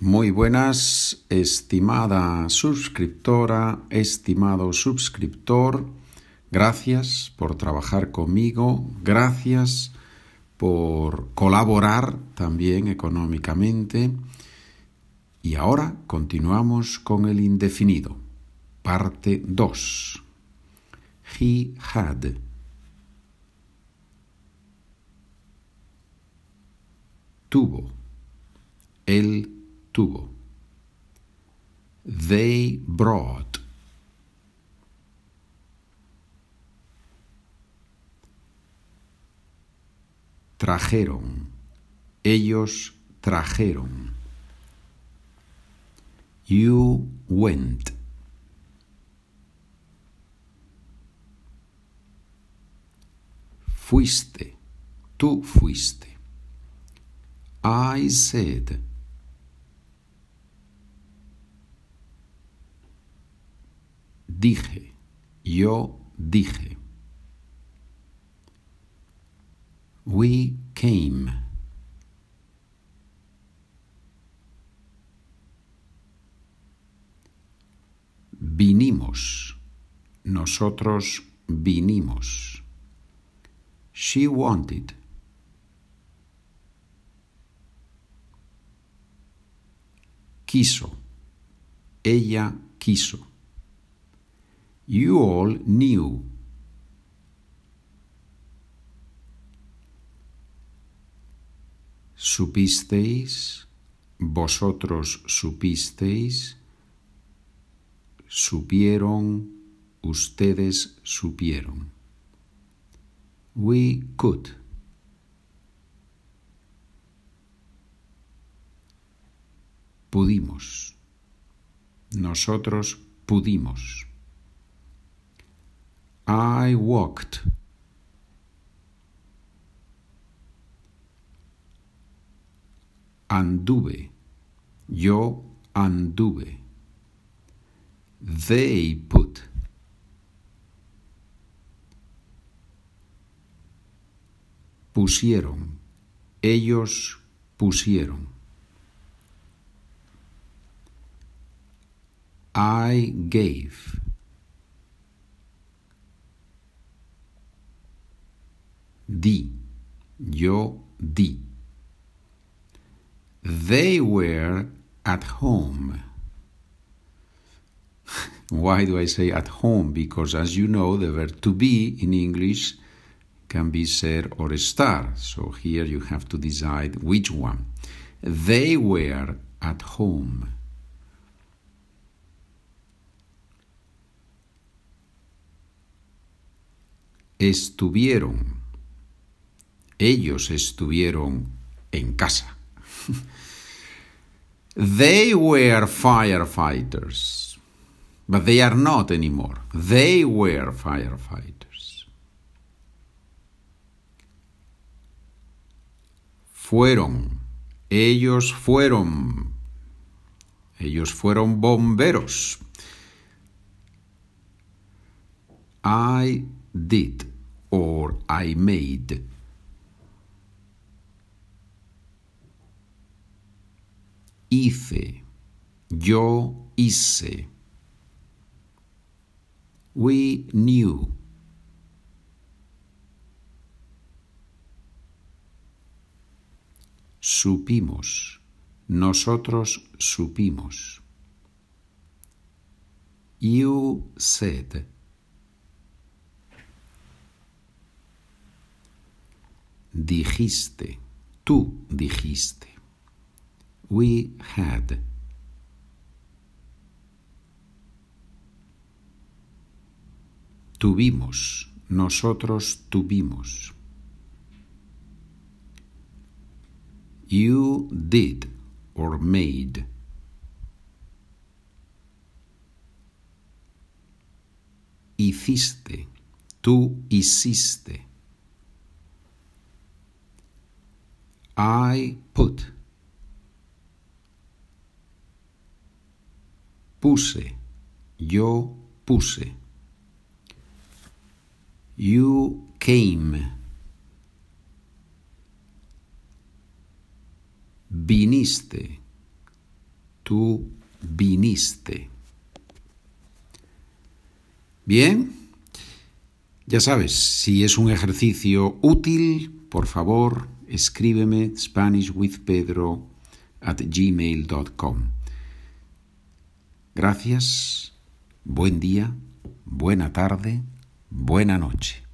Muy buenas, estimada suscriptora, estimado suscriptor. Gracias por trabajar conmigo, gracias por colaborar también económicamente. Y ahora continuamos con el indefinido. Parte 2. He had. Tuvo. Él tuvo. They brought. Trajeron. Ellos trajeron. You went. Fuiste. Tú fuiste. I said. Dije, yo dije. We came. Vinimos. Nosotros vinimos. She wanted. Quiso. Ella quiso. You all knew. Supisteis, vosotros supisteis, supieron, ustedes supieron. We could. Pudimos. Nosotros pudimos. I walked. Anduve. Yo anduve. They put. Pusieron. Ellos pusieron. I gave. Di, yo di. They were at home. Why do I say at home? Because as you know, the verb to be in English can be ser or estar. So here you have to decide which one. They were at home. Estuvieron ellos estuvieron en casa. they were firefighters, but they are not anymore. They were firefighters. Fueron, ellos fueron, ellos fueron bomberos. I did or I made. Hice, yo hice. We knew. Supimos, nosotros supimos. You said. Dijiste, tú dijiste. We had. Tuvimos, nosotros tuvimos. You did or made. Hiciste, tú hiciste. I put. Puse, yo puse. You came. Viniste. tú viniste. Bien, ya sabes, si es un ejercicio útil, por favor, escríbeme SpanishWithPedro at gmail.com. Gracias, buen día, buena tarde, buena noche.